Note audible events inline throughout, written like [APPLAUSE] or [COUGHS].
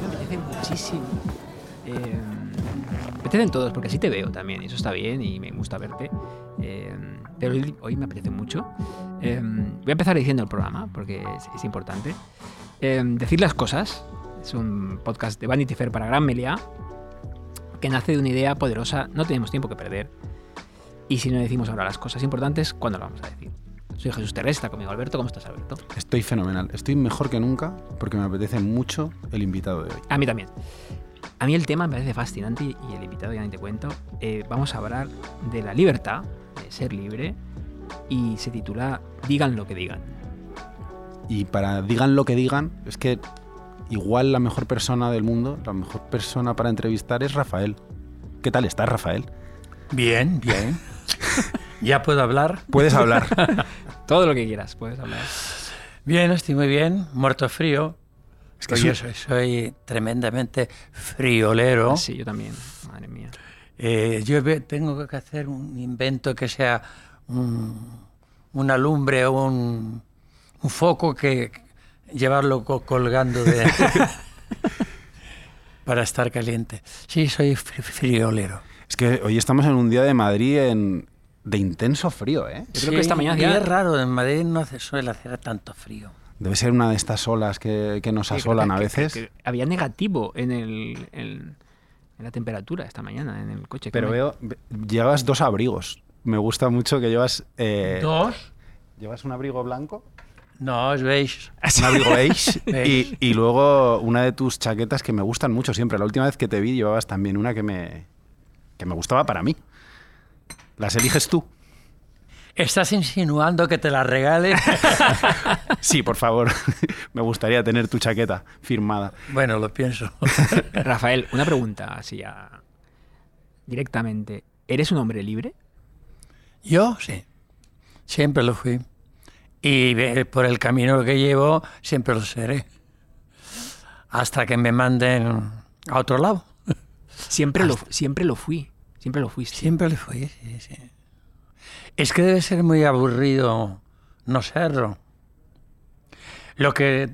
Me apetece muchísimo. Eh, apetecen todos, porque así te veo también, y eso está bien y me gusta verte. Eh, pero hoy, me apetece mucho. Eh, voy a empezar diciendo el programa, porque es, importante. Decir las cosas. Es un podcast de Vanity Fair para Gran Melia, que nace de una idea poderosa. No tenemos tiempo que perder. Y si no decimos ahora las cosas importantes, ¿cuándo lo vamos a decir? Soy Jesús Terrés, está conmigo Alberto. ¿Cómo estás, Alberto? Estoy fenomenal. Estoy mejor que nunca porque me apetece mucho el invitado de hoy. A mí también. A mí el tema me parece fascinante y el invitado ya ni te cuento. Eh, vamos a hablar de la libertad, de ser libre, y se titula Digan lo que digan. Y para digan lo que digan, es que igual la mejor persona del mundo, la mejor persona para entrevistar es Rafael. ¿Qué tal estás, Rafael? Bien, bien. [LAUGHS] ¿Ya puedo hablar? Puedes hablar. [LAUGHS] Todo lo que quieras, puedes hablar. Bien, estoy muy bien, muerto frío. Es que Pues yo soy, soy tremendamente friolero. Sí, yo también. Madre mía. Eh, yo tengo que hacer un invento que sea un- una lumbre o un, un foco que llevarlo co- colgando de [LAUGHS] para estar caliente. Sí, soy fri- friolero. Es que hoy estamos en un día de Madrid en- de intenso frío, ¿eh? Yo creo que esta mañana ya- es raro, en Madrid no hace- suele hacer tanto frío. Debe ser una de estas olas que, que nos asolan que- a veces. que- que había negativo en, el, en, en la temperatura esta mañana en el coche. Pero me- veo, ve- llevas dos abrigos. Me gusta mucho que llevas... eh, ¿Dos? Llevas un abrigo blanco, No, os veis. un abrigo beige [LAUGHS] y, Beige. y luego una de tus chaquetas que me gustan mucho siempre. La última vez que te vi llevabas también una que me, que me gustaba para mí. ¿Las eliges tú? ¿Estás insinuando que te la regale? [LAUGHS] Sí, por favor. me gustaría tener tu chaqueta firmada. bueno, lo pienso. [LAUGHS] Rafael, una pregunta así directamente. ¿Eres un hombre libre? Yo sí, siempre lo fui. Y ve- por el camino que llevo, siempre lo seré. Hasta que me manden a otro lado. Siempre, lo, siempre lo fui. Siempre lo fuiste. Siempre lo fui, sí, sí. Es que debe ser muy aburrido no serlo. Lo que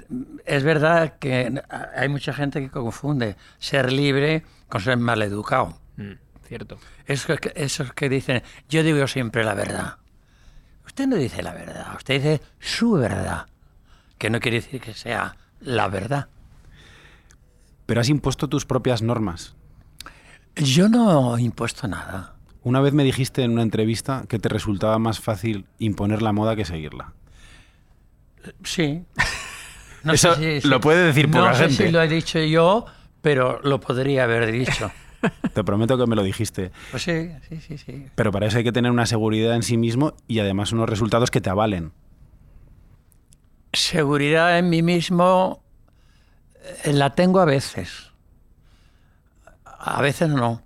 es verdad que hay mucha gente que confunde ser libre con ser maleducado. Mm, cierto. Que, esos que dicen, yo digo siempre la verdad. Usted no dice la verdad, usted dice su verdad, que no quiere decir que sea la verdad. Pero has impuesto tus propias normas. Yo no he impuesto nada. Una vez me dijiste en una entrevista que te resultaba más fácil imponer la moda que seguirla. Sí. [LAUGHS] No Eso sé si- lo puede decir poca No sé gente. si lo he dicho yo, pero lo podría haber dicho. [LAUGHS] Te prometo que me lo dijiste. Pues sí, sí, sí, sí. Pero para eso hay que tener una seguridad en sí mismo y además unos resultados que te avalen. Seguridad en mí mismo eh, la tengo a veces. A veces no.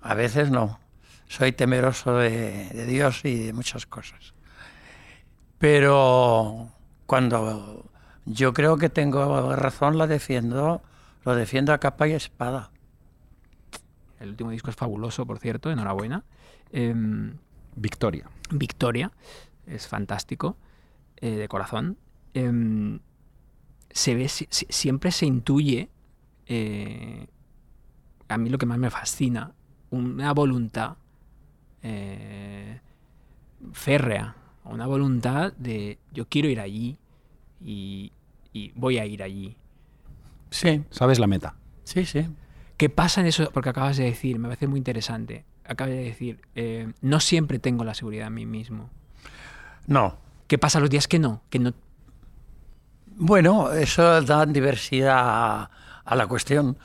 A veces no. Soy temeroso de, de Dios y de muchas cosas. Pero cuando yo creo que tengo razón, la defiendo, lo defiendo a capa y espada. El último disco es fabuloso, por cierto. Enhorabuena. Em, Victoria. Victoria es fantástico, eh, de corazón. Em, se ve, si- si- siempre se intuye, eh, a mí lo que más me fascina, una voluntad eh, férrea, una voluntad de yo quiero ir allí y, y voy a ir allí. Sí, ¿Sabes la meta? sí, sí. ¿Qué pasa en eso? Porque acabas de decir, me parece muy interesante. Acabas de decir, eh, no siempre tengo la seguridad en mí mismo. No. ¿Qué pasa los días que no? Que no Bueno, eso da diversidad a, a la cuestión.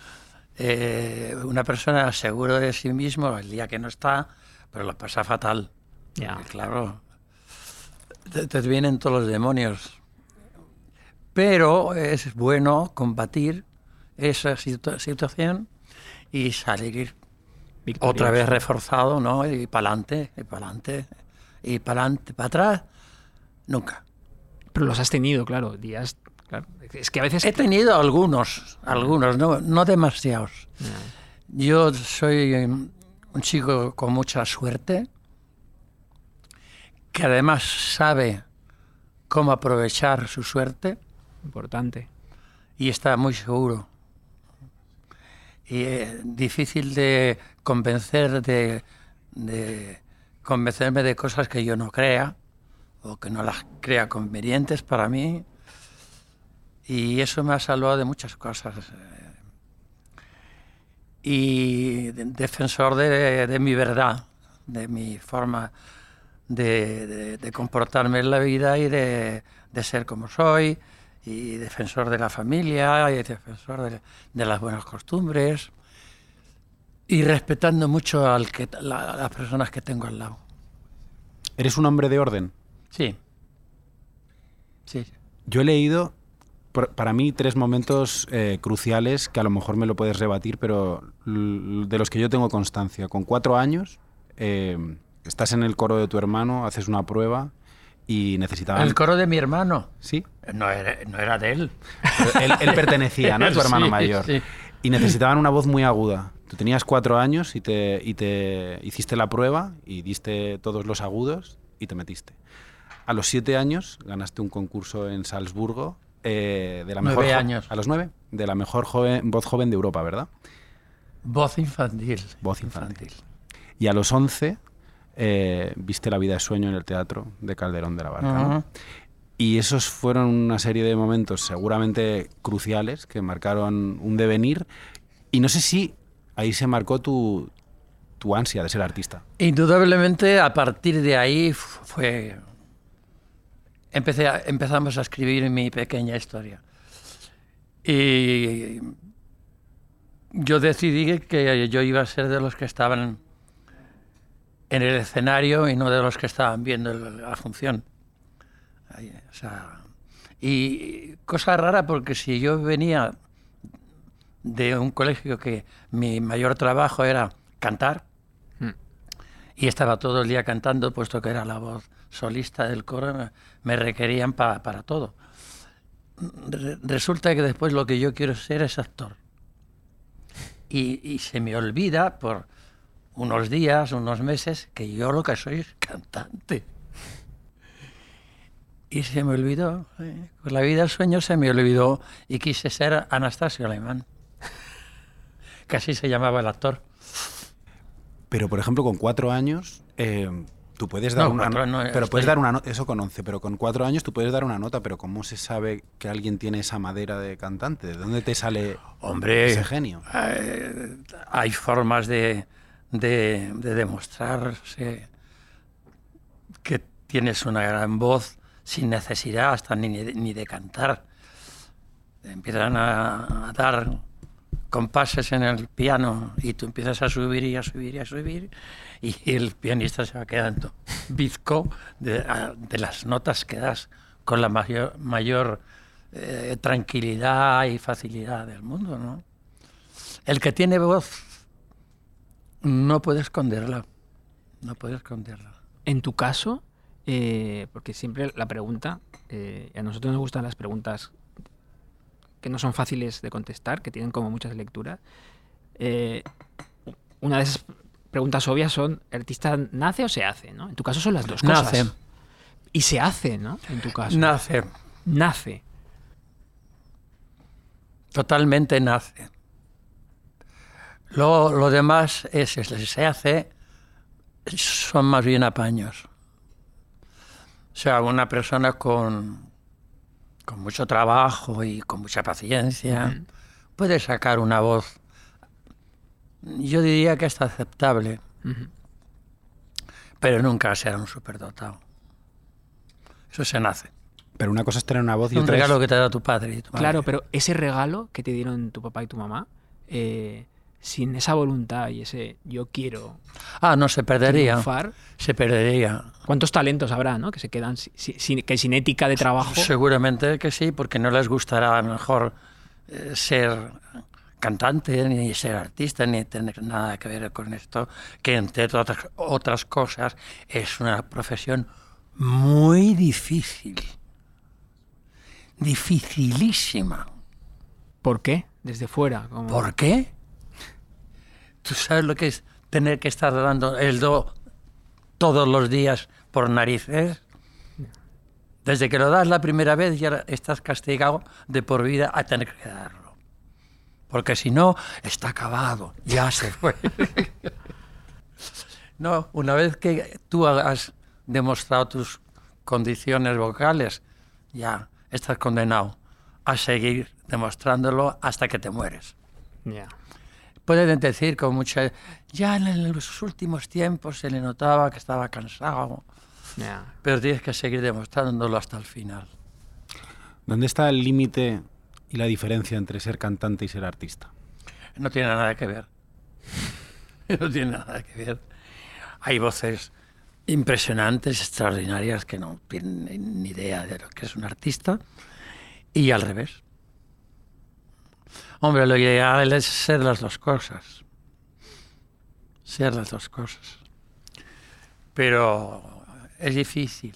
Eh, una persona seguro de sí mismo el día que no está, pero lo pasa fatal. Ya. Porque, Claro, te, te vienen todos los demonios. Pero es bueno combatir esa situ- situación y salir victorioso. otra vez reforzado, ¿no? Y para adelante, y para adelante, y para adelante, para atrás, nunca. Pero los has tenido, claro, días. Claro. Es que a veces. He tenido algunos, algunos, no, no demasiados. Yo soy eh, un chico con mucha suerte, que además sabe cómo aprovechar su suerte Importante. y está muy seguro. Y eh, difícil de convencer de, de convencerme de cosas que yo no crea o que no las crea convenientes para mí. Y eso me ha salvado de muchas cosas. eh. Y de- defensor de, de mi verdad, de mi forma de, de- de comportarme en la vida y de, de ser como soy, y defensor de la familia, y defensor de, de las buenas costumbres, y respetando mucho al que, la- a las personas que tengo al lado. ¿Eres un hombre de orden? Sí. Sí. Yo he leído, para mí, tres momentos eh, cruciales que a lo mejor me lo puedes rebatir, pero de los que yo tengo constancia. Con cuatro años, eh, estás en el coro de tu hermano, haces una prueba y necesitaban... El coro de mi hermano. Sí, No era, no era de él. él, él pertenecía, ¿no? [LAUGHS] Tu hermano Sí, mayor. sí. Y necesitaban una voz muy aguda. Tú tenías cuatro años y te, y te hiciste la prueba y diste todos los agudos y te metiste. A los siete años ganaste un concurso en Salzburgo eh, de la mejor jo- años. A los nueve, de la mejor joven, voz joven de Europa, ¿verdad? Voz infantil. Voz infantil. Y a los once eh, viste La vida de sueño en el teatro de Calderón de la Barca. ¿no? Ujú. Y esos fueron una serie de momentos seguramente cruciales que marcaron un devenir. Y no sé si ahí se marcó tu, tu ansia de ser artista. Indudablemente, a partir de ahí fu- fue. Empecé a- empezamos a escribir mi pequeña historia. Y yo decidí que yo iba a ser de los que estaban en el escenario y no de los que estaban viendo la función. Ahí, o sea, y cosa rara porque si yo venía de un colegio que mi mayor trabajo era cantar, Mm. y estaba todo el día cantando, puesto que era la voz solista del coro, me- requerían pa- para todo. Re- resulta que después lo que yo quiero ser es actor. Y, se me olvida por unos días, unos meses, que yo lo que soy es cantante. Y se me olvidó, eh, con la vida del sueño se me olvidó y quise ser Anastasio Alemán, que así se llamaba el actor. Pero, por ejemplo, con cuatro años, eh, tú puedes dar No, una cuatro no- Pero puedes dar una nota, eso con once, pero con cuatro años tú puedes dar una nota, pero ¿cómo se sabe que alguien tiene esa madera de cantante? ¿De dónde te sale Hombre, ese genio? eh, hay formas de, de, de demostrarse que tienes una gran voz sin necesidad hasta ni, de- ni de cantar. Empiezan a, a dar compases en el piano y tú empiezas a subir y a subir y a subir y el pianista se va quedando bizco de, las notas que das con la mayor, mayor eh, tranquilidad y facilidad del mundo, ¿no? El que tiene voz no puede esconderla, no puede esconderla. En tu caso, eh, porque siempre la pregunta, eh, a nosotros nos gustan las preguntas que no son fáciles de contestar, que tienen como muchas lecturas. Eh, una de esas preguntas obvias son, ¿el artista nace o se hace? ¿no? En tu caso son las dos cosas. Nace. Y se hace, ¿no? En tu caso. Nace, Nace. totalmente nace. Lo, lo demás es, es- se hace, son más bien apaños. O sea, una persona con, con mucho trabajo y con mucha paciencia puede sacar una voz, yo diría que está aceptable, pero nunca será un superdotado. Eso se nace. Pero una cosa es tener una voz y un otra es- regalo que te da tu padre y tu madre. Claro, pero ese regalo que te dieron tu papá y tu mamá, eh, sin esa voluntad y ese yo quiero Ah, no, se perdería. triunfar, Se perdería. ¿cuántos talentos habrá, ¿no? Que se quedan si- si- sin, que sin ética de trabajo. Seguramente que sí, porque no les gustará a lo mejor eh, ser cantante, ni ser artista, ni tener nada que ver con esto, que entre otras, otras cosas es una profesión muy difícil. Dificilísima. ¿Por qué? Desde fuera. ¿Por qué? ¿Tú sabes lo que es tener que estar dando el do todos los días por narices? Desde que lo das la primera vez ya estás castigado de por vida a tener que darlo. Porque si no, está acabado, ya se fue. [LAUGHS] no, una vez que tú has demostrado tus condiciones vocales, ya estás condenado a seguir demostrándolo hasta que te mueres. Ya. Pueden decir con mucha... Ya en los últimos tiempos se le notaba que estaba cansado, Ya. pero tienes que seguir demostrándolo hasta el final. ¿Dónde está el límite y la diferencia entre ser cantante y ser artista? No tiene nada que ver. [LAUGHS] No tiene nada que ver. Hay voces impresionantes, extraordinarias, que no tienen ni idea de lo que es un artista, y al revés. Hombre, lo ideal es ser las dos cosas. Ser las dos cosas. Pero es difícil.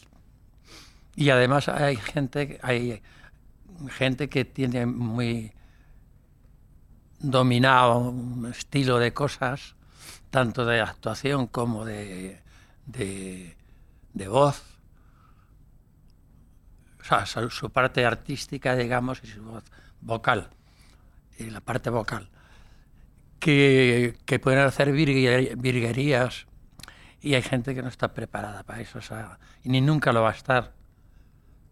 Y además hay gente, hay gente que tiene muy dominado un estilo de cosas, tanto de actuación como de, de, voz. O sea, su, su parte artística, digamos, y su voz vocal, y la parte vocal, que, que pueden hacer virgue- virguerías y hay gente que no está preparada para eso, o sea, y ni nunca lo va a estar,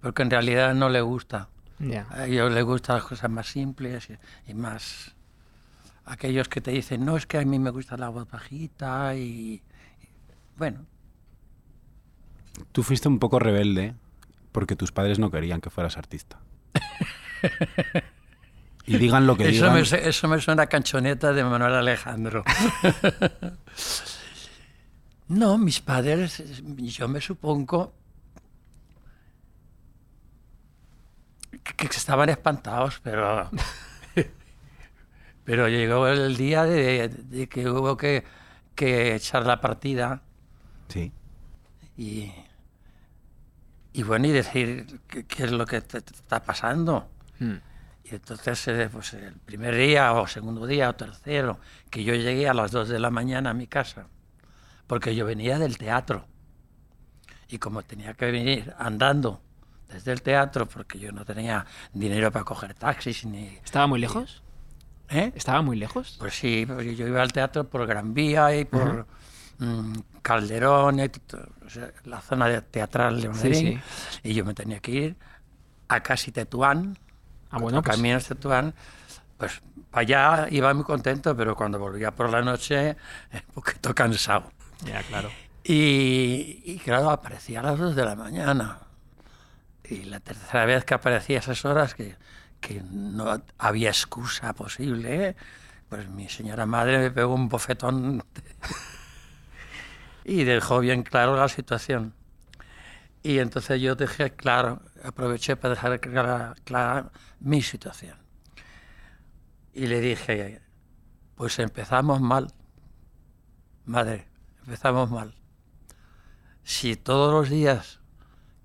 porque en realidad no le gusta. Ya. A ellos les gustan las cosas más simples y, y más... Aquellos que te dicen, no, es que a mí me gusta la voz bajita y... y- bueno, Tú fuiste un poco rebelde porque tus padres no querían que fueras artista. [LAUGHS] Y digan lo que eso digan. me, eso me suena a canchoneta de Manuel Alejandro. [LAUGHS] no, mis padres, yo me supongo que, que estaban espantados, pero... [LAUGHS] pero llegó el día de, de que hubo que, que echar la partida Sí. y, y bueno, y decir qué, qué es lo que te, te está pasando. Mm. Y entonces, eh, pues el primer día o segundo día o tercero, que yo llegué a las 2 de la mañana a mi casa, porque yo venía del teatro. Y como tenía que venir andando desde el teatro, porque yo no tenía dinero para coger taxis ni... ¿Estaba muy lejos? ¿Eh? ¿Estaba muy lejos? Pues sí, porque yo iba al teatro por Gran Vía y por mm, Calderón, la zona de- teatral de Madrid. sí. Y yo me tenía que ir a casi Tetuán, Ah, bueno, pues- caminos Tetuán. Pues para allá iba muy contento, pero cuando volvía por la noche, [LAUGHS] un poquito cansado. Ya, claro. Y, y claro, aparecía a las 2 de la mañana. Y la tercera vez que aparecía a esas horas, que, que no había excusa posible, pues mi señora madre me pegó un bofetón [LAUGHS] y dejó bien claro la situación. Y entonces yo dejé claro, aproveché para dejar clara, mi situación. Y le dije, pues empezamos mal, madre, empezamos mal. Si todos los días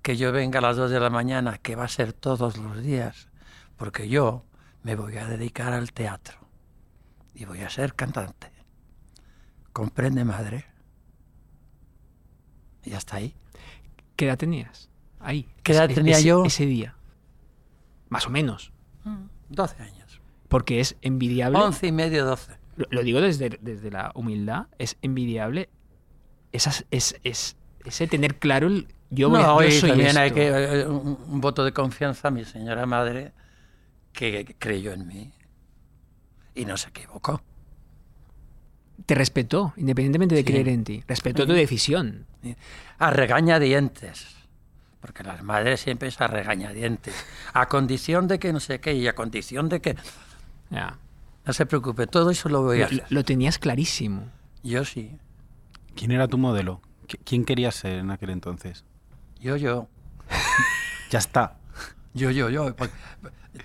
que yo venga a las 2 de la mañana, que va a ser todos los días, porque yo me voy a dedicar al teatro y voy a ser cantante. ¿Comprende, madre? Y hasta ahí. ¿Qué edad tenías? Ahí. ¿Qué edad Ese- tenía ese- yo? Ese día. Más o menos. 12 años. Porque es envidiable. 11 y medio, 12. Lo, lo digo desde, desde la humildad. Es envidiable esas, es, es, ese tener claro el. Yo, voy no, yo soy también hay esto. que eh, un, un voto de confianza a mi señora madre que creyó en mí y no se equivocó. Te respetó, independientemente de Sí. creer en ti. Respetó tu decisión. A regañadientes. Porque las madres siempre es a regañadientes. A condición de que no sé qué y a condición de que... Ya. No se preocupe, todo eso lo voy a Lo, hacer. lo tenías clarísimo. Yo sí. ¿Quién era tu modelo? ¿Qui- ¿Quién querías ser en aquel entonces? Yo, yo. Ya está. Yo, yo, yo.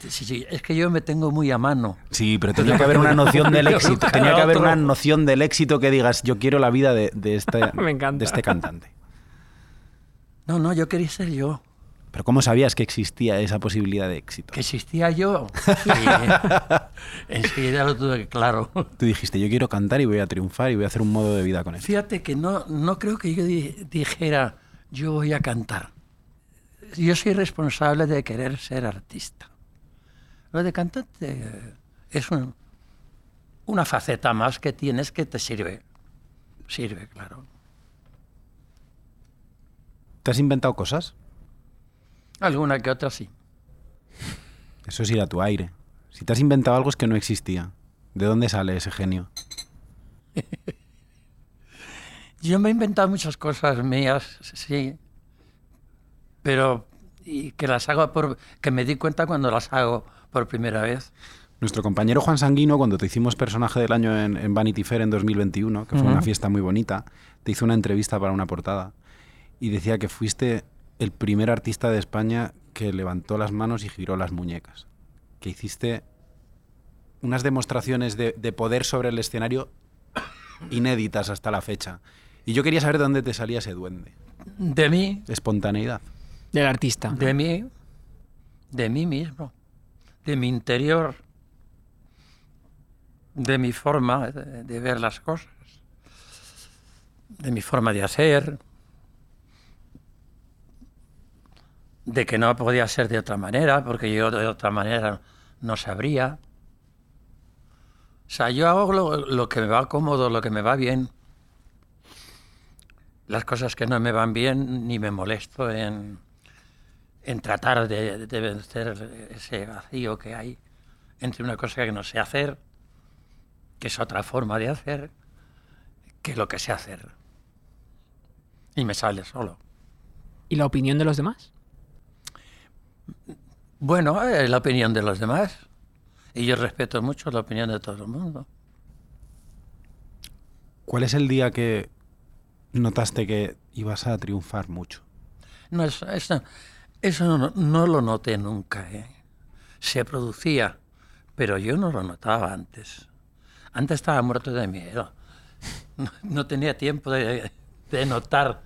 Sí, sí, es que yo me tengo muy a mano. Sí, pero tenía que haber una noción del éxito. Tenía que haber una noción del éxito que digas, yo quiero la vida de, de este, [LAUGHS] Me de este cantante. No, no, yo quería ser yo. Pero ¿cómo sabías que existía esa posibilidad de éxito? Que existía yo. [LAUGHS] Sí. Enseguida lo tuve claro. Tú dijiste, yo quiero cantar y voy a triunfar y voy a hacer un modo de vida con esto. Fíjate que no, no creo que yo di- dijera, yo voy a cantar. yo soy responsable de querer ser artista. Lo de cantante es un- una faceta más que tienes que te sirve. Sirve, claro. ¿Te has inventado cosas? Alguna que otra sí. Eso es ir a tu aire. Si te has inventado algo es que no existía. ¿De dónde sale ese genio? [LAUGHS] Yo me he inventado muchas cosas mías, sí, pero y que las hago por que me di cuenta cuando las hago por primera vez. Nuestro compañero Juan Sanguino, cuando te hicimos personaje del año en, en Vanity Fair en 2021, que fue una fiesta muy bonita, te hizo una entrevista para una portada y decía que fuiste el primer artista de España que levantó las manos y giró las muñecas. Que hiciste unas demostraciones de, de poder sobre el escenario inéditas hasta la fecha. Y yo quería saber de dónde te salía ese duende. De mí, Espontaneidad. Del artista. de mí, de mí mismo, de mi interior, de mi forma de, ver las cosas, de mi forma de hacer, de que no podía ser de otra manera, porque yo de otra manera no sabría. O sea, yo hago lo, lo que me va cómodo, lo que me va bien. Las cosas que no me van bien, ni me molesto en, en tratar de, de vencer ese vacío que hay entre una cosa que no sé hacer, que es otra forma de hacer, que lo que sé hacer. Y me sale solo. ¿Y la opinión de los demás? Bueno, es la opinión de los demás. Y yo respeto mucho la opinión de todo el mundo. ¿Cuál es el día que notaste que ibas a triunfar mucho? No, eso, eso, eso no, no lo noté nunca. ¿eh? Se producía, pero yo no lo notaba antes. Antes estaba muerto de miedo. No, no tenía tiempo de, de notar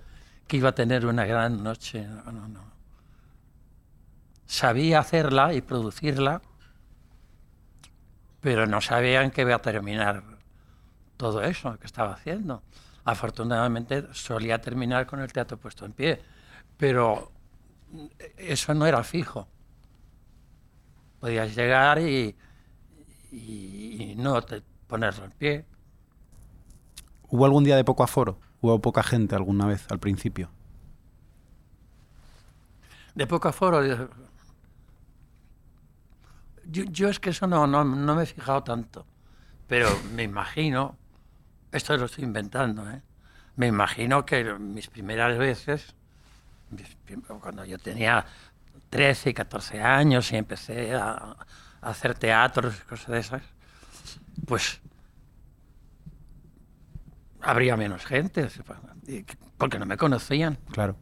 que iba a tener una gran noche. No, no, no. Sabía hacerla y producirla, pero no sabían que iba a terminar todo eso que estaba haciendo. Afortunadamente solía terminar con el teatro puesto en pie, pero eso no era fijo. Podías llegar y, y- y no te ponerlo en pie. ¿Hubo algún día de poco aforo? ¿Hubo poca gente alguna vez al principio? De poco aforo. Yo, yo es que eso no, no, no me he fijado tanto, pero me imagino, esto lo estoy inventando, ¿eh? me imagino que mis primeras veces, cuando yo tenía 13 y 14 años y empecé a, a hacer teatros y cosas de esas, pues habría menos gente, porque no me conocían. Claro.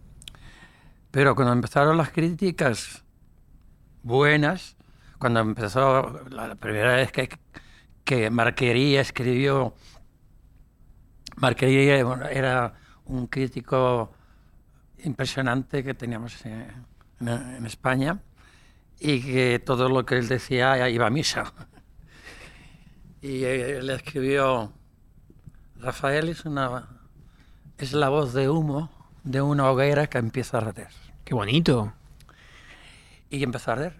Pero cuando empezaron las críticas buenas, cuando empezó la, primera vez que, que Marquería escribió, Marquería era un crítico impresionante que teníamos en, en- en España y que todo lo que él decía iba a misa. Y eh, él escribió, Rafael es, una, es la voz de humo de una hoguera que empieza a arder. Qué bonito. Y empezó a arder.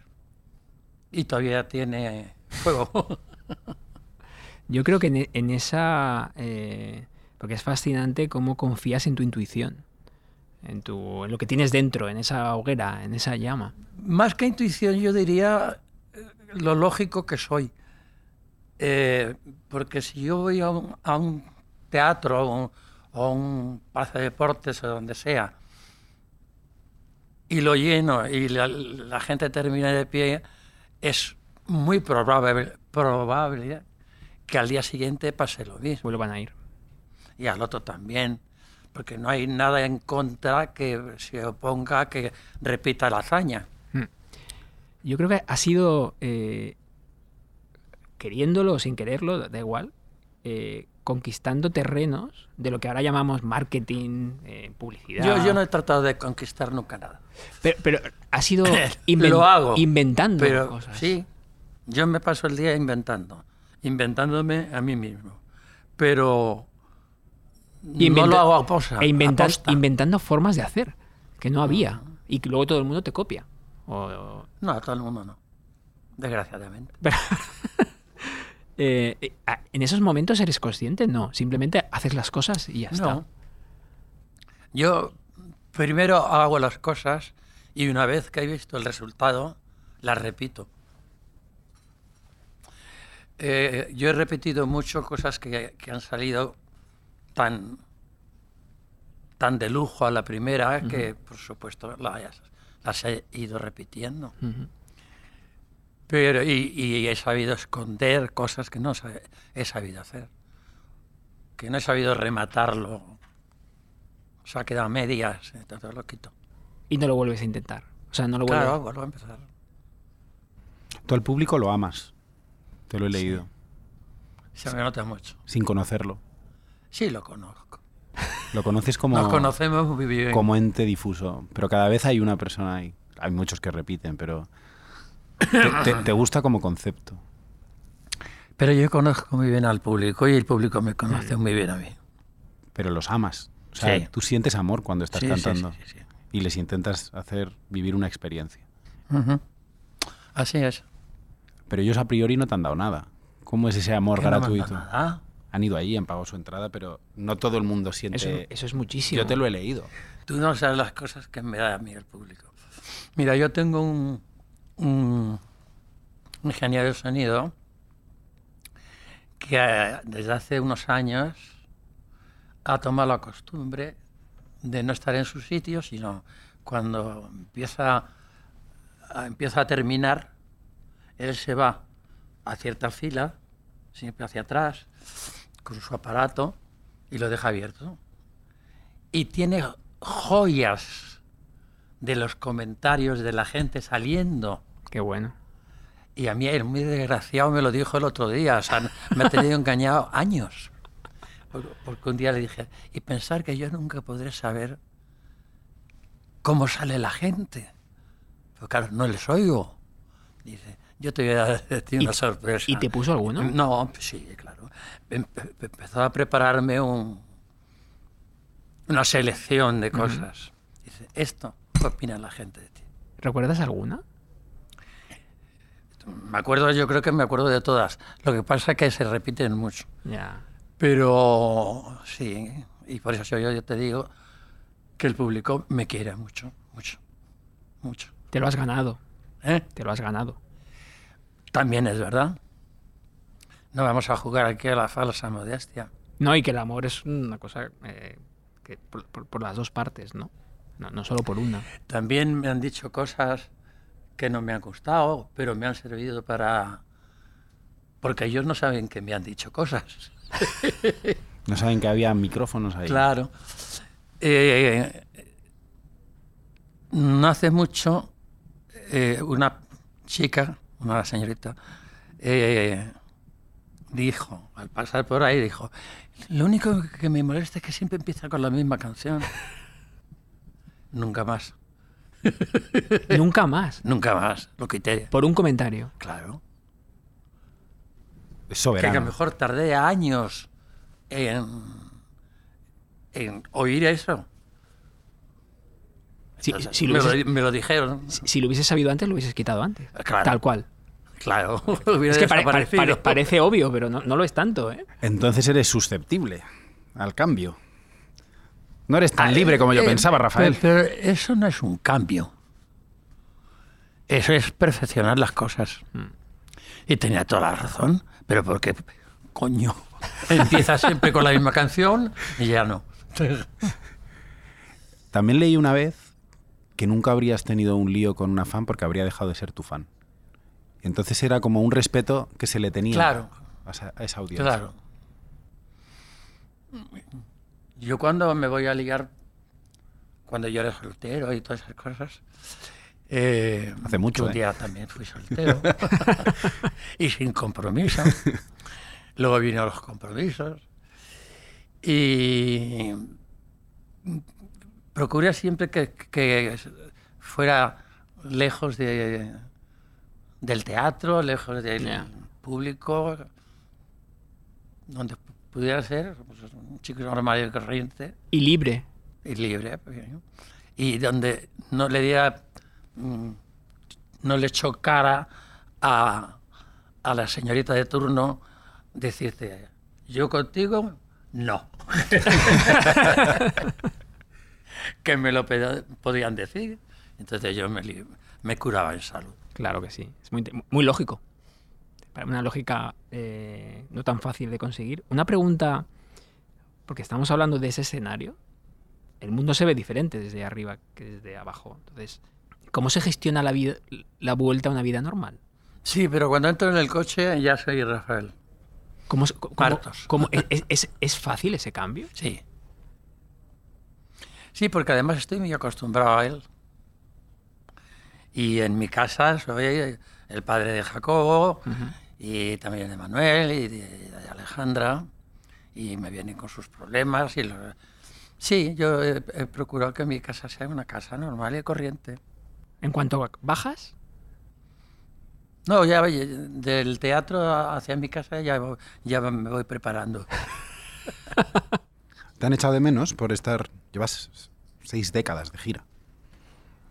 Y todavía tiene fuego. [LAUGHS] Yo creo que en, en esa... eh, porque es fascinante cómo confías en tu intuición. En, tu, en lo que tienes dentro, en esa hoguera, en esa llama. Más que intuición, yo diría eh, lo lógico que soy. Eh, porque si yo voy a un, a un teatro o un, o un palacio de deportes o donde sea y lo lleno y la, la gente termina de pie, es muy probable, probable que al día siguiente pase lo mismo. Vuelvan a ir. y al otro también, porque no hay nada en contra que se oponga a que repita la hazaña. Yo creo que ha sido, eh, queriéndolo o sin quererlo, da igual, eh, conquistando terrenos de lo que ahora llamamos marketing, eh, publicidad. Yo, yo no he tratado de conquistar nunca nada. Pero, pero ha sido [LAUGHS] inven- Lo hago. inventando Pero cosas. sí, yo me paso el día inventando, inventándome a mí mismo. Pero Y no lo hago a posa, E inventando formas de hacer que no había. Y que luego todo el mundo te copia. O- No, todo el mundo no. Desgraciadamente. Pero- [LAUGHS] Eh, eh, ¿En esos momentos eres consciente? No, simplemente haces las cosas y ya está. No. Yo primero hago las cosas y una vez que he visto el resultado, las repito. Eh, yo he repetido mucho cosas que, que han salido tan, tan de lujo a la primera que, por supuesto, las, las he ido repitiendo. Pero, y, y he sabido esconder cosas que no sabe- he sabido hacer. Que no he sabido rematarlo. O sea, ha quedado a medias. Entonces lo quito. Y no lo vuelves a intentar. O sea, no lo vuelves Claro, vuelvo a empezar. Tú al público lo amas. Te lo he leído. Se me nota mucho. Sin conocerlo. Sí, lo conozco. Lo conoces como, Nos conocemos muy bien. como ente difuso. Pero cada vez hay una persona ahí. Hay muchos que repiten, pero. Te, te- te gusta como concepto. Pero yo conozco muy bien al público y el público me conoce muy bien a mí. Pero los amas. O sea, Sí. tú sientes amor cuando estás Sí, cantando. sí, sí, sí. Y les intentas hacer vivir una experiencia. Así es. Pero ellos a priori no te han dado nada. ¿Cómo es ese amor Que no me han dado gratuito? nada. Han ido ahí, han pagado su entrada, pero no todo el mundo siente. Eso, eso es muchísimo. Yo te lo he leído. Tú no sabes las cosas que me da a mí el público. Mira, yo tengo un, un ingeniero de sonido que eh, desde hace unos años ha tomado la costumbre de no estar en su sitio, sino cuando empieza a, empieza a terminar, él se va a cierta fila, siempre hacia atrás, con su aparato y lo deja abierto y tiene joyas de los comentarios de la gente saliendo. Qué bueno. Y a mí el muy desgraciado me lo dijo el otro día, o sea, me ha tenido engañado [LAUGHS] años. Por- Porque un día le dije, y pensar que yo nunca podré saber cómo sale la gente. Pues claro, no les oigo. Dice, yo te voy a decir ¿Y- una sorpresa. y te puso alguno? No, sí, claro. Em- em- Empezó a prepararme un, una selección de cosas. Dice, esto, ¿qué opina la gente de ti? ¿Recuerdas alguna? Me acuerdo, yo creo que me acuerdo de todas. Lo que pasa es que se repiten mucho. Ya. Pero sí, y por eso yo, yo te digo que el público me quiere mucho, mucho, mucho. Te lo has ganado. ¿eh? Te lo has ganado. También es verdad. No vamos a jugar aquí a la falsa modestia. No, y que el amor es una cosa eh, que por, por- por las dos partes, ¿no? ¿no? No solo por una. También me han dicho cosas que no me han gustado, pero me han servido para... Porque ellos no saben que me han dicho cosas. [LAUGHS] No saben que había micrófonos ahí. Claro. Eh, no hace mucho, eh, una chica, una señorita, eh, dijo, al pasar por ahí, dijo, lo único que me molesta es que siempre empieza con la misma canción. [LAUGHS] Nunca más, [LAUGHS] Nunca más. nunca más, lo quité. Por un comentario. Claro. Es Que a lo soberano. mejor tardé años en, en oír eso. Si, Entonces, si lo me, hubieses, lo, me lo dijeron. si- si lo hubieses sabido antes, lo hubieses quitado antes. Claro. Tal cual. Claro, [LAUGHS] Es que pare- pare- desaparecido. pare- parece obvio, pero no, no lo es tanto, ¿eh? Entonces eres susceptible al cambio. No eres tan Ah, libre como yo eh, pensaba, Rafael. Pero, pero eso no es un cambio. Eso es perfeccionar las cosas. Mm. Y tenía toda la razón, pero porque, coño, [LAUGHS] empieza siempre con la misma canción y ya no. También leí una vez que nunca habrías tenido un lío con una fan porque habría dejado de ser tu fan. Entonces era como un respeto que se le tenía Claro. a, esa, audiencia. Claro. Yo cuando me voy a ligar, cuando yo era soltero y todas esas cosas, eh, Hace mucho, un ¿eh? día también fui soltero [LAUGHS] y sin compromiso. Luego vinieron los compromisos y procuré siempre que, que fuera lejos de, del teatro, lejos del público, donde pudiera ser pues, un chico normal y corriente Y libre. y libre. pues, y donde no le diera, mm, no le chocara a, a la señorita de turno decirte, yo contigo, no. [LAUGHS] [LAUGHS] que me lo podían decir. Entonces yo me, me curaba en salud. Claro que sí. Es muy, muy lógico. Para Una lógica eh, no tan fácil de conseguir. Una pregunta, porque estamos hablando de ese escenario. El mundo se ve diferente desde arriba que desde abajo. Entonces, ¿cómo se gestiona la, vida, la vuelta a una vida normal? Sí, pero cuando entro en el coche ya soy Rafael. ¿Cómo, cómo- es, es- es fácil ese cambio? Sí. Sí, porque además estoy muy acostumbrado a él. Y en mi casa soy el padre de Jacobo y también de Manuel y de, de Alejandra. Y me vienen con sus problemas. Y lo- Sí, yo he, he procurado que mi casa sea una casa normal y corriente. En cuanto a bajas, No, ya del teatro hacia mi casa ya, ya me voy preparando. [LAUGHS] ¿Te han echado de menos por estar... Llevas seis décadas de gira.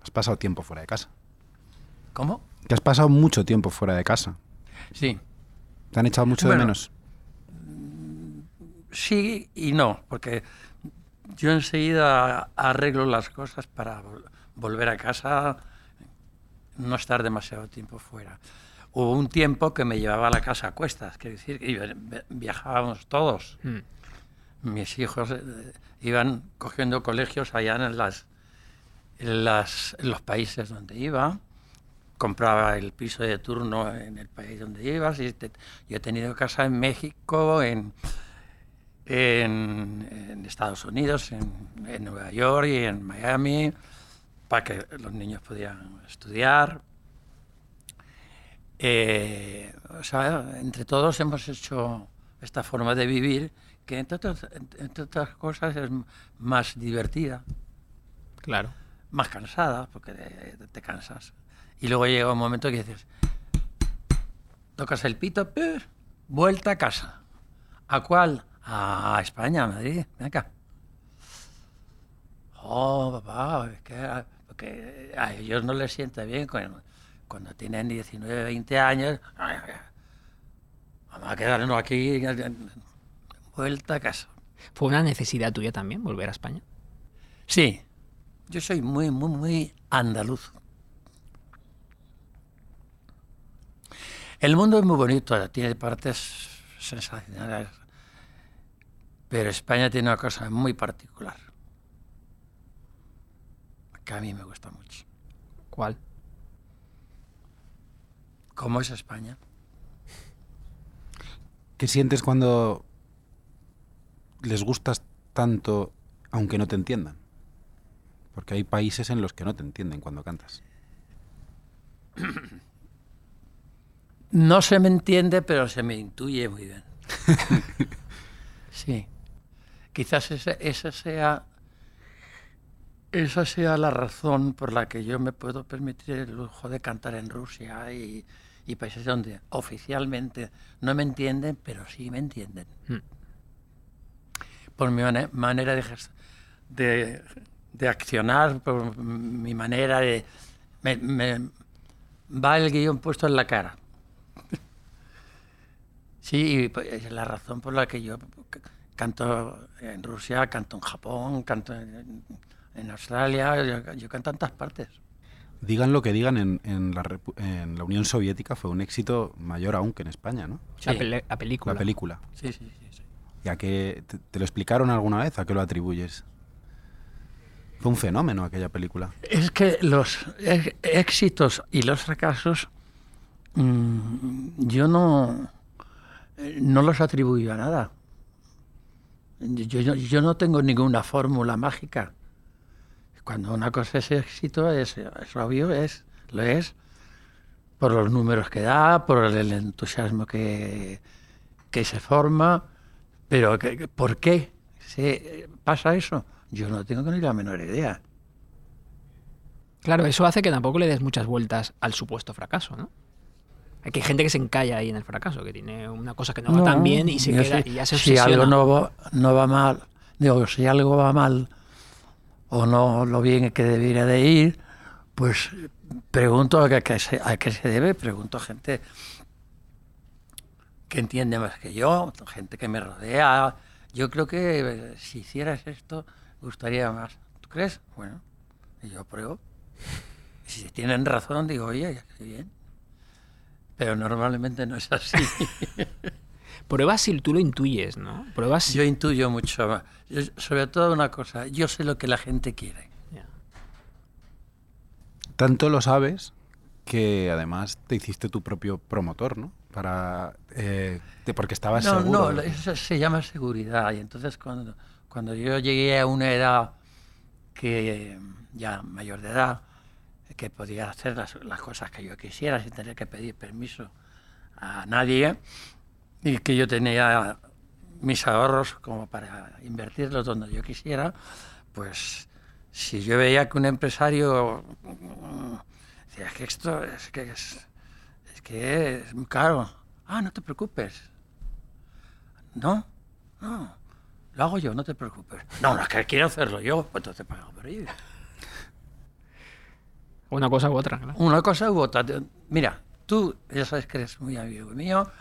Has pasado tiempo fuera de casa. ¿Cómo? Que has pasado mucho tiempo fuera de casa. Sí. ¿Te han echado mucho Bueno. de menos? Sí y no, porque yo enseguida arreglo las cosas para vol- volver a casa, no estar demasiado tiempo fuera. Hubo un tiempo que me llevaba a la casa a cuestas, quiero decir, que viajábamos todos. mm, Mis hijos eh, iban cogiendo colegios allá en, las, en, las, en los países donde iba. Compraba el piso de turno en el país donde ibas. Y te- yo he tenido casa en México, en, en, en Estados Unidos, en, en Nueva York y en Miami, para que los niños pudieran estudiar. Eh, o sea, entre todos hemos hecho esta forma de vivir que entre otras, entre otras cosas es más divertida, claro. más cansada, porque te, te cansas. Y luego llega un momento que dices, tocas el pito, vuelta a casa. ¿A cuál? A España, a Madrid, ven acá. Oh, papá, es que a- porque a ellos no les sienta bien cuando, cuando tienen 19, 20 años. Vamos a quedarnos aquí, vuelta a casa. ¿Fue una necesidad tuya también volver a España? Sí, yo soy muy, muy, muy andaluz. El mundo es muy bonito, tiene partes sensacionales, pero España tiene una cosa muy particular, que a mí me gusta mucho. ¿Cuál? ¿Cómo es España? ¿Qué sientes cuando les gustas tanto aunque no te entiendan? Porque hay países en los que no te entienden cuando cantas. [COUGHS] No se me entiende, pero se me intuye muy bien. [LAUGHS] sí. Quizás esa sea esa sea la razón por la que yo me puedo permitir el lujo de cantar en Rusia y, y países donde oficialmente no me entienden, pero sí me entienden. Mm. Por mi mane- manera de, de, de accionar, por mi manera de... me- me- va el guion puesto en la cara. [LAUGHS] Sí, y pues, es la razón por la que yo canto en Rusia, canto en Japón, canto en, en Australia, yo, yo canto en tantas partes. Digan lo que digan, en, en la, Repu- en la Unión Soviética fue un éxito mayor aún que en España, ¿no? La, Sí. la película. La película. Sí, sí, sí. sí. ¿Y a qué te, te lo explicaron alguna vez? ¿A qué lo atribuyes? Fue un fenómeno aquella película. Es que los e- éxitos y los fracasos yo no, eh, no los atribuyo a nada. Yo, yo- yo no tengo ninguna fórmula mágica. Cuando una cosa es éxito, es, es obvio, es, lo es, por los números que da, por el entusiasmo que, que se forma, pero ¿por qué se pasa eso? Yo no tengo ni la menor idea. Claro, eso hace que tampoco le des muchas vueltas al supuesto fracaso, ¿no? Hay que hay gente que se encalla ahí en el fracaso, que tiene una cosa que no, va tan bien y se queda y ya se Si obsesiona. algo no va, no va mal, digo, si algo va mal o no lo bien que debería de ir, pues pregunto a qué, se, a qué se debe, pregunto a gente que entiende más que yo, gente que me rodea. Yo creo que eh, si hicieras esto, gustaría más. ¿Tú crees? Bueno, y yo pruebo. Y si tienen razón, digo, oye, qué bien. Pero normalmente no es así. [LAUGHS] Pruebas si tú lo intuyes, ¿no? Pruebas si... Yo intuyo mucho. Yo- sobre todo una cosa, yo sé lo que la gente quiere. Tanto lo sabes que además te hiciste tu propio promotor, ¿no? Para, eh, de- porque estabas No, seguro. no, eso se llama seguridad. Y entonces cuando, cuando yo llegué a una edad que ya mayor de edad, que podía hacer las, las cosas que yo quisiera sin tener que pedir permiso a nadie, y que yo tenía mis ahorros como para invertirlos donde yo quisiera, pues si yo veía que un empresario mm, decía "Es que esto es que es, que es muy caro. Ah, no te preocupes. No, no, lo hago yo, no te preocupes. No, no, es que quiero hacerlo yo, pues entonces pago por ello. Una cosa u otra, claro. Una cosa u otra. Mira, tú ya sabes que eres muy amigo mío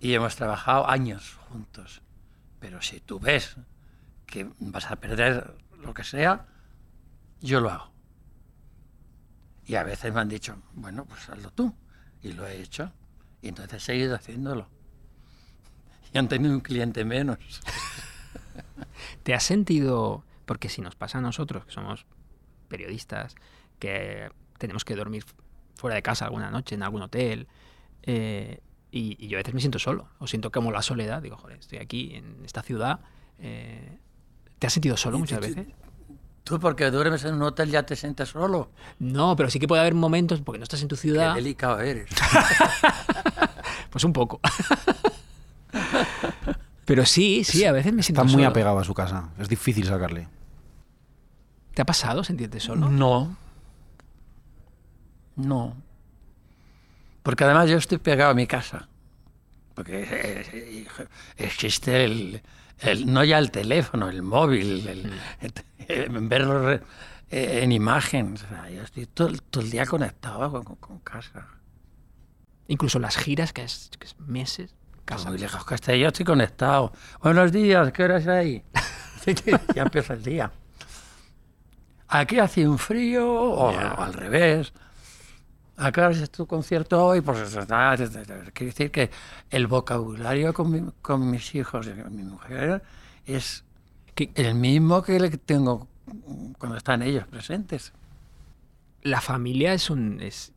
y hemos trabajado años juntos. Pero si tú ves que vas a perder lo que sea, yo lo hago. Y a veces me han dicho, bueno, pues hazlo tú. Y lo he hecho. Y entonces he seguido haciéndolo. Y han tenido un cliente menos. [LAUGHS] ¿Te has sentido, porque si nos pasa a nosotros, que somos periodistas, que tenemos que dormir fuera de casa alguna noche, en algún hotel, eh, y, y yo a veces me siento solo, o siento como la soledad, digo, joder, estoy aquí en esta ciudad, eh, ¿te has sentido solo muchas veces? Tú porque duermes en un hotel ya te sientes solo. No, pero sí que puede haber momentos, porque no estás en tu Qué ciudad, delicado eres. [LAUGHS] pues un poco. pero sí, sí, a veces me siento Está muy solo. apegado a su casa. Es difícil sacarle. ¿Te ha pasado sentirte solo? No. No. Porque además yo estoy pegado a mi casa. Porque eh, eh, existe el, el- no ya el teléfono, el móvil, el, el- verlo eh, en imagen. O sea, yo estoy todo, el- todo el día conectado con, casa. Incluso las giras, que es, que es meses, casa. Muy lejos que esté, yo estoy conectado. Buenos días, ¿qué hora es ahí? [LAUGHS] ya empieza el día. Aquí hace un frío, o al revés. ¿A qué hora es tu concierto hoy? Pues ah, quiere decir que el vocabulario con, mi- con mis hijos y con mi mujer es el mismo que que tengo cuando están ellos presentes. la familia es un es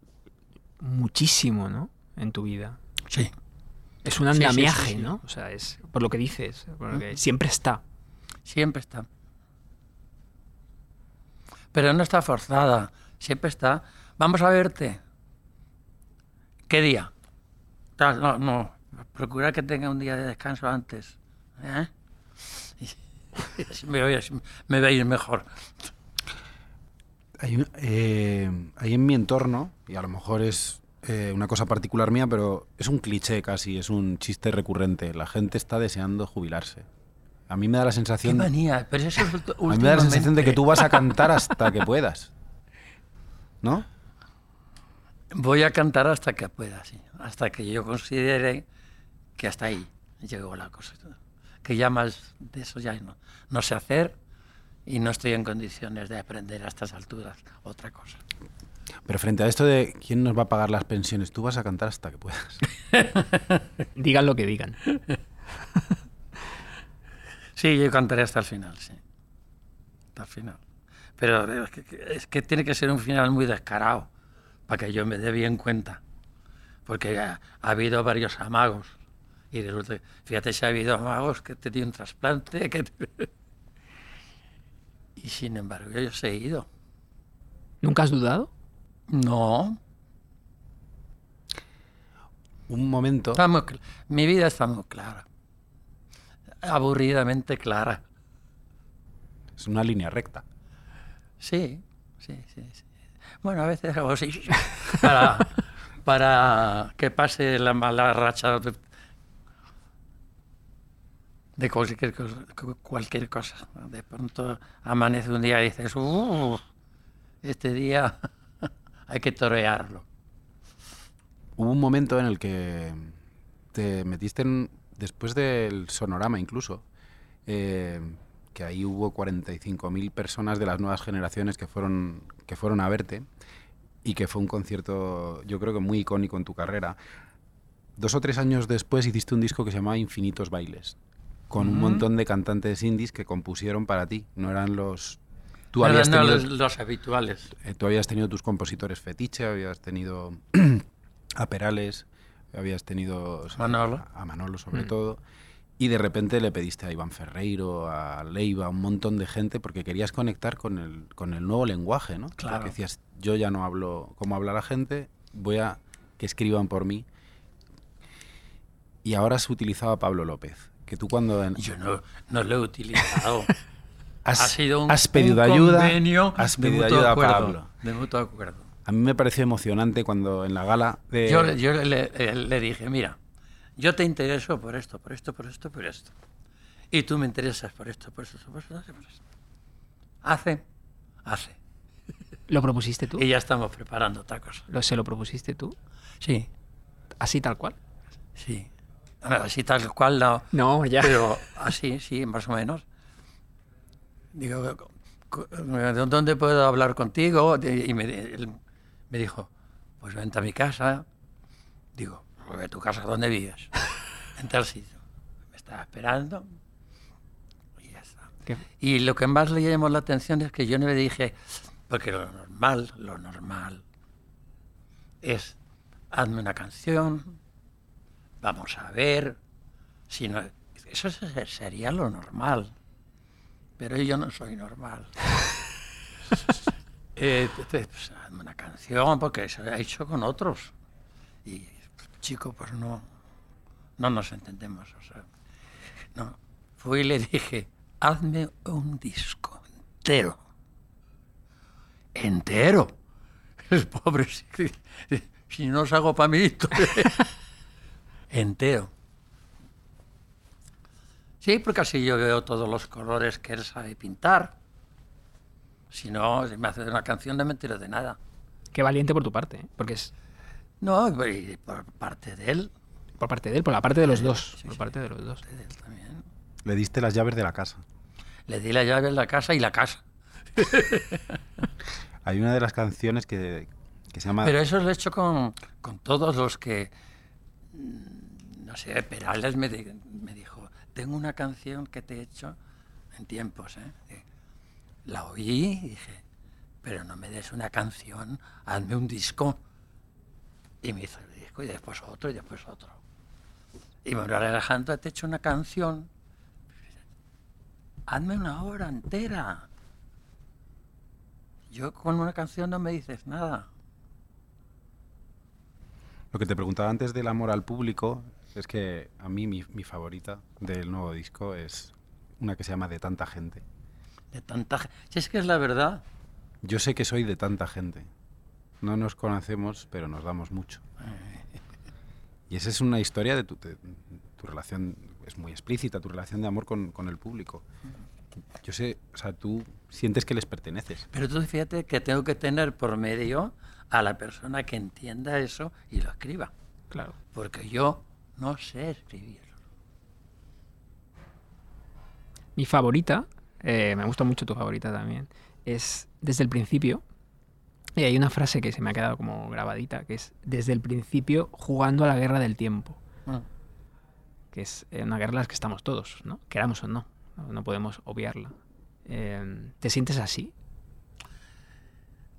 muchísimo, ¿no? En tu vida. Sí. Es un Sí, sí, sí, andamiaje, sí. ¿no? O sea, es por lo que dices, por lo que siempre está. Siempre está. Pero no está forzada, siempre está. Vamos a verte. ¿Qué día? Tal, no, no. Procura que tenga un día de descanso antes. ¿eh? Y [LAUGHS] así me, veis, me veis mejor. Hay, eh, hay en mi entorno, y a lo mejor es eh, una cosa particular mía, pero es un cliché casi, es un chiste recurrente. La gente está deseando jubilarse. A mí me da la Qué sensación, a manía. Pero eso es [LAUGHS] ulti- mí me da la sensación de que tú vas a cantar hasta que puedas. ¿No? Voy a cantar hasta que pueda, sí. Hasta que yo considere que hasta ahí llegó la cosa. Que ya más de eso ya no, no sé hacer y no estoy en condiciones de aprender a estas alturas otra cosa. Pero frente a esto de quién nos va a pagar las pensiones, tú vas a cantar hasta que puedas. [LAUGHS] Digan lo que digan. [LAUGHS] Sí, yo cantaré hasta el final, sí. Hasta el final. Pero es que, es que tiene que ser un final muy descarado para que yo me dé bien cuenta. Porque ha, ha habido varios amagos. Y resulta, que- fíjate si ha habido amagos que te dio un trasplante. Que te- [LAUGHS] Y sin embargo, yo he seguido. ¿Nunca has dudado? No, Un momento. muy mi vida está muy clara. Aburridamente clara. Es una línea recta. Sí, sí, sí. sí. Bueno, a veces hago así [LAUGHS] para, para que pase la mala racha. de cualquier cosa, cualquier cosa. De pronto amanece un día y dices, "Uh, este día [LAUGHS] hay que torearlo. Hubo un momento en el que te metiste en, después del sonorama incluso, eh, que ahí hubo 45.000 personas de las nuevas generaciones que fueron, que fueron a verte y que fue un concierto yo creo que muy icónico en tu carrera. Dos o tres años después hiciste un disco que se llamaba Infinitos Bailes, con un Ujú. montón de cantantes indies que compusieron para ti. No eran los... Tú No, habías, tenido, los, los habituales. eh, tú habías tenido tus compositores fetiche, habías tenido [CLEARS THROAT] a Perales, habías tenido Manolo. a Manolo sobre Mm. todo, y de repente le pediste a Iván Ferreiro, a Leiva, a un montón de gente, porque querías conectar con el, con el nuevo lenguaje, ¿no? Claro. Porque decías, yo ya no hablo como habla la gente, voy a que escriban por mí. Y ahora has utilizado a Pablo López, que tú cuando en- Yo no, no lo he utilizado. [LAUGHS] has, ha sido un, has pedido un ayuda, has pedido ayuda acuerdo, a Pablo. De mutuo acuerdo. A mí me pareció emocionante cuando en la gala de... Yo, yo le, le- le dije, mira, yo te intereso por esto, por esto, por esto, por esto. Y tú me interesas por esto, por esto, por esto, por esto. Hace, hace. ¿Lo propusiste tú? Y ya estamos preparando otra cosa. ¿Lo, ¿Se lo propusiste tú? Sí, ¿Así tal cual? sí. A ver, Así tal cual no. No, ya. Pero así, sí, más o menos. Digo, cu- ¿de dónde puedo hablar contigo? Y me, él me dijo, pues vente a mi casa. Digo, ¿de tu casa dónde vives? [LAUGHS] En tal sitio. Me estaba esperando y ya está. ¿Qué? Y lo que más le llamó la atención es que yo no le dije, porque lo normal, lo normal es, hazme una canción, vamos a ver, si no, eso se- sería lo normal, pero yo no soy normal. [LAUGHS] Eh, pues, hazme una canción, porque se ha hecho con otros. Y, chico, pues no, no nos entendemos. o sea, no. Fui y le dije, hazme un disco entero. Entero. El pobre, si, si no os hago mí, [LAUGHS] entero. Sí, porque así yo veo todos los colores que él sabe pintar. Si no, si me hace una canción no me entero de nada. Qué valiente por tu parte, ¿eh? porque es No, y por parte de él, por parte de él, por la parte de los dos. Sí, por sí. parte de los dos. de él también. Le diste las llaves de la casa. Le di la llave en la casa y la casa. [LAUGHS] Hay una de las canciones que, que se llama... Pero eso lo he hecho con, con todos los que, mm, no sé, Perales me, di- me dijo, tengo una canción que te he hecho en tiempos. Eh, La oí y dije, pero no me des una canción, hazme un disco. Y me hizo el disco y después otro y después otro. Y Manuel Alejandro, te he hecho una canción, hazme una obra entera. Yo con una canción no me dices nada. Lo que te preguntaba antes del amor al público es que a mí mi, mi favorita del nuevo disco es una que se llama De tanta gente. De tanta ge- Si es que es la verdad. Yo sé que soy de tanta gente. No nos conocemos, pero nos damos mucho. Y esa es una historia de tu, de- tu relación, es muy explícita, tu relación de amor con, con el público. Yo sé, o sea, tú sientes que les perteneces. Pero tú fíjate que tengo que tener por medio a la persona que entienda eso y lo escriba. Claro. Porque yo no sé escribir. Mi favorita, eh, me gusta mucho tu favorita también, es desde el principio. Y hay una frase que se me ha quedado como grabadita, que es desde el principio jugando a la guerra del tiempo. Mm. que es eh, una guerra en la que estamos todos, ¿no? Queramos o no, no, no podemos obviarla. Eh, ¿Te sientes así?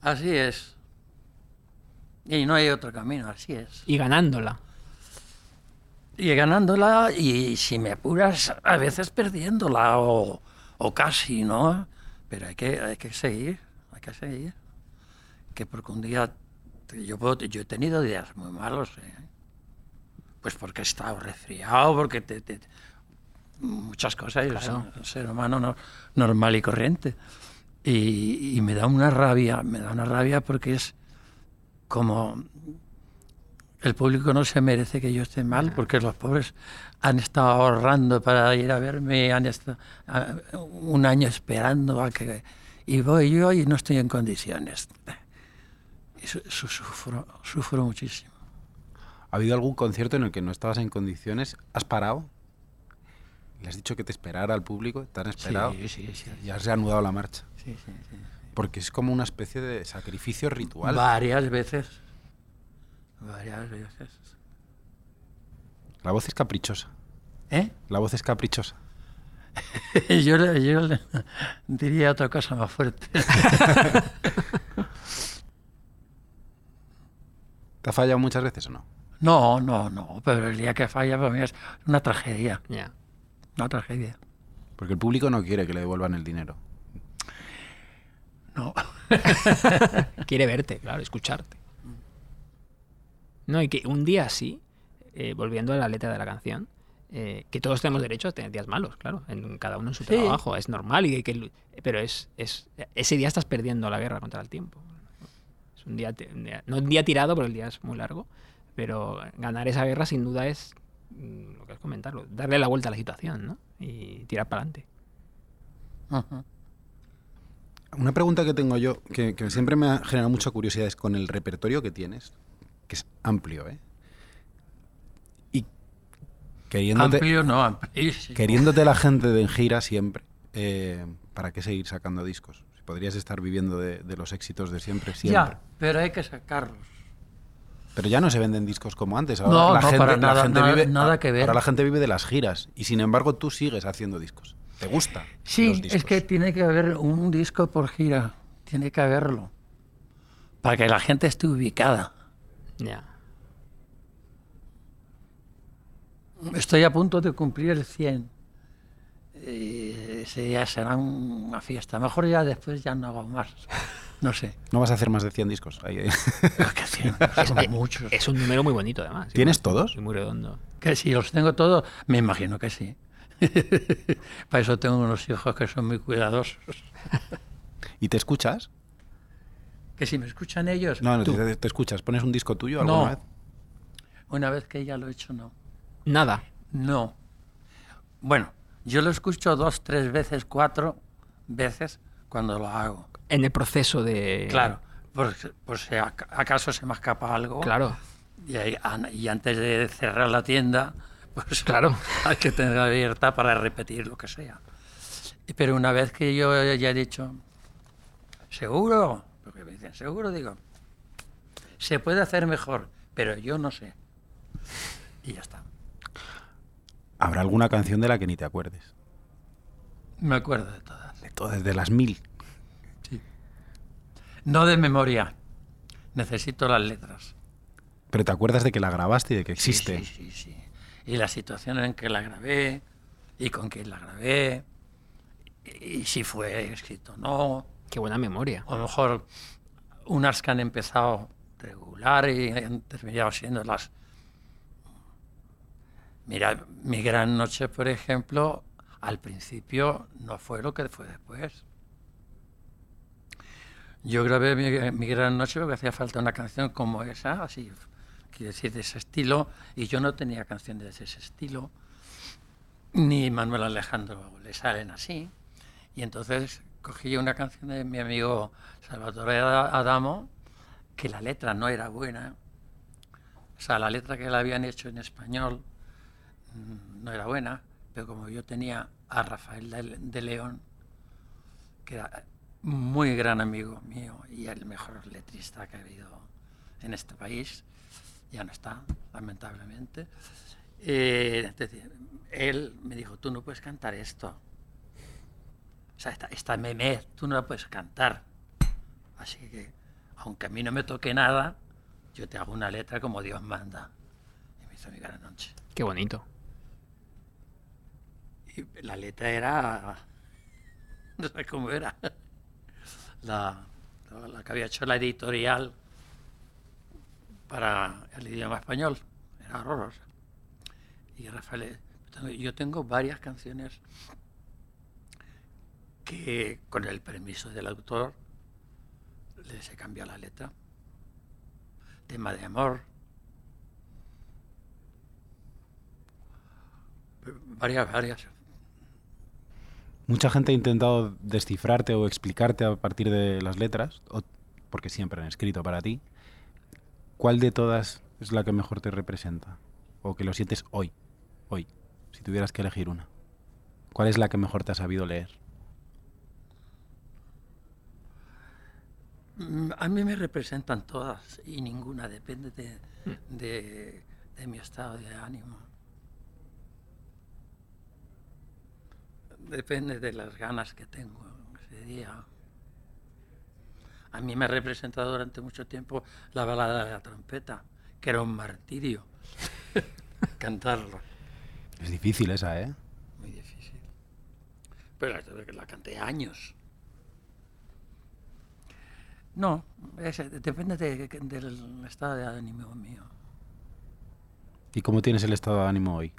Así es. Y no hay otro camino, así es. Y ganándola. Y ganándola y si me apuras, a veces perdiéndola o, o casi, ¿no? Pero hay que, hay que seguir, hay que seguir. Que porque un día, te- yo, puedo- yo he tenido días muy malos, ¿eh? Pues porque he estado resfriado, porque te, te- muchas cosas, yo soy un ser humano no- normal y corriente. Y, y me da una rabia, me da una rabia porque es como El público no se merece que yo esté mal porque los pobres han estado ahorrando para ir a verme, han estado ah, un año esperando a que... Y voy yo y no estoy en condiciones. Su- sufro, sufro muchísimo. ¿Ha habido algún concierto en el que no estabas en condiciones? ¿Has parado? ¿Le has dicho que te esperara al público? ¿Te han esperado? Sí, sí, sí. Y has reanudado la marcha. Sí, sí, sí. Porque es como una especie de sacrificio ritual. Varias veces. Varias veces. La voz es caprichosa. ¿Eh? La voz es caprichosa. [LAUGHS] yo, yo diría otra cosa más fuerte. [LAUGHS] ¿Te ha fallado muchas veces o no? No, no, no, pero el día que falla para mí es una tragedia, Ya. una tragedia. Porque el público no quiere que le devuelvan el dinero. No. [LAUGHS] [LAUGHS] Quiere verte, claro, escucharte. No, y que un día así, eh, volviendo a la letra de la canción, eh, que todos tenemos derecho a tener días malos, claro, en cada uno en su Sí. trabajo, es normal, y que, pero es, es ese día estás perdiendo la guerra contra el tiempo. Es un día, ti- un día- no un día tirado, porque el día es muy largo, pero ganar esa guerra sin duda es mm, lo que es comentarlo, darle la vuelta a la situación, ¿no? Y tirar para adelante. Una pregunta que tengo yo, que, que siempre me ha generado mucha curiosidad, es con el repertorio que tienes, que es amplio, ¿eh? Y queriéndote, Amplio, no, amplísimo. queriéndote la gente de en gira siempre, eh, ¿para qué seguir sacando discos? Podrías estar viviendo de, de los éxitos de siempre, siempre. Ya, pero hay que sacarlos. Pero ya no se venden discos como antes. Ahora No, la no, gente, para la nada, gente nada- vive, nada que ver. Ahora la gente vive de las giras y sin embargo tú sigues haciendo discos. ¿Te gusta? Sí, los es que tiene que haber un disco por gira, tiene que haberlo, para que la gente esté ubicada. Ya. Estoy a punto de cumplir el 100. Eh, ese día será una fiesta. Mejor ya después ya no hago más. No sé. [LAUGHS] No vas a hacer más de 100 discos. Ahí, ahí. [LAUGHS] Pero que 100, son Eh, muchos. Es un número muy bonito, además. y ¿Tienes muy- todos? y muy redondo. Que si los tengo todos, me imagino que sí. [LAUGHS] Para eso tengo unos hijos que son muy cuidadosos. ¿Y te escuchas? Que si me escuchan ellos, No, no, te, te escuchas. ¿Pones un disco tuyo alguna No. vez? una vez que ya lo he hecho, no. Nada. No. Bueno, yo lo escucho dos, tres veces, cuatro veces cuando lo hago. En el proceso de. Claro, si ac- acaso se me escapa algo. Claro. Y, ahí- an- y antes de cerrar la tienda, pues [LAUGHS] Claro. hay que tenerla abierta para repetir lo que sea. Pero una vez que yo ya he dicho, ¿seguro? Porque me dicen, ¿seguro? Digo, se puede hacer mejor, pero yo no sé. Y ya está. Habrá alguna canción de la que ni te acuerdes. Me acuerdo de todas. De todas, de las mil. No de memoria. Necesito las letras. Pero te acuerdas de que la grabaste y de que Sí, existe. Sí, sí, sí. Y la situación en que la grabé, y con quién la grabé, y, y si fue escrito o no. Qué buena memoria. O a lo mejor unas que han empezado regular y han terminado siendo las... Mira, Mi Gran Noche, por ejemplo, al principio no fue lo que fue después. Yo grabé mi, Mi Gran Noche porque hacía falta una canción como esa, así, quiero decir, de ese estilo, y yo no tenía canciones de ese estilo, ni Manuel Alejandro le salen así. Y entonces cogí una canción de mi amigo Salvatore Ada- Adamo, que la letra no era buena. O sea, la letra que le habían hecho en español no era buena, pero como yo tenía a Rafael de, León, que era muy gran amigo mío y el mejor letrista que ha habido en este país, ya no está, lamentablemente. Eh, él me dijo, tú no puedes cantar esto. O sea, esta, esta meme, tú no la puedes cantar. Así que, aunque a mí no me toque nada, yo te hago una letra como Dios manda. Y me hizo mi gran noche. Qué bonito. Y [LAUGHS] la letra era. [LAUGHS] No sé cómo era. [LAUGHS] La, que había hecho la editorial para el idioma español. Era horrorosa. Y Rafael, yo tengo varias canciones que, con el permiso del autor, les he cambiado la letra. Tema de amor. Varias, varias. Mucha gente ha intentado descifrarte o explicarte a partir de las letras, o- porque siempre han escrito para ti. ¿Cuál de todas es la que mejor te representa? O que lo sientes hoy, hoy, si tuvieras que elegir una. ¿Cuál es la que mejor te ha sabido leer? Mm, A mí me representan todas y ninguna depende de, de- de mi estado de ánimo. Depende de las ganas que tengo ese día. A mí me ha representado durante mucho tiempo la balada de la trompeta, que era un martirio [LAUGHS] cantarlo. Es difícil esa, ¿eh? Muy difícil. Pero la- la canté años. No, es- depende de- del estado de ánimo mío. ¿Y cómo tienes el estado de ánimo hoy?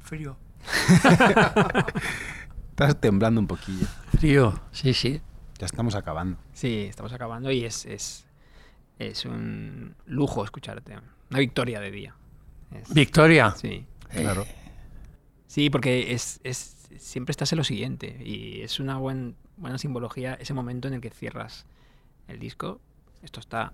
Frío. [LAUGHS] Estás temblando un poquillo. Frío, sí, sí. Ya estamos acabando. Sí, estamos acabando y es, es, es un lujo escucharte. Una victoria de día. Es- Victoria. sí. Claro. Sí, porque es, es siempre estás en lo siguiente y es una buen, buena simbología ese momento en el que cierras el disco. Esto está,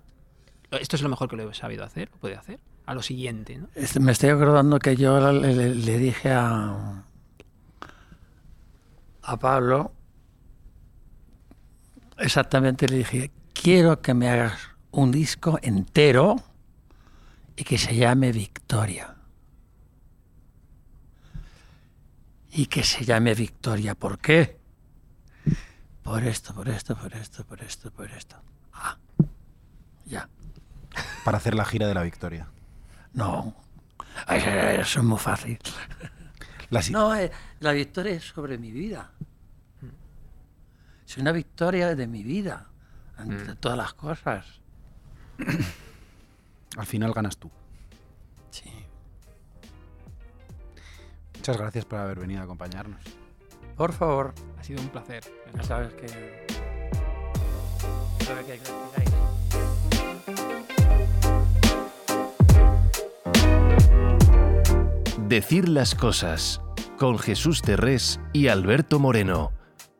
esto es lo mejor que lo he sabido hacer, lo puede hacer. A lo siguiente, ¿no? Este, Me estoy acordando que yo le, le- le dije a, a Pablo, exactamente le dije, quiero que me hagas un disco entero y que se llame Victoria. Y que se llame Victoria. ¿Por qué? Por esto, por esto, por esto, por esto, por esto. Ah, ya. Para hacer la gira de la victoria. No, eso es muy fácil. La No, eh, la victoria es sobre mi vida. Es una victoria de mi vida, ante todas las cosas. Al final ganas tú. Sí. Muchas gracias por haber venido a acompañarnos. Por favor, Ha sido un placer. ya sabes que... Decir las cosas con Jesús Terrés y Alberto Moreno,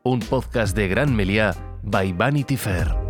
un podcast de Gran Meliá by Vanity Fair.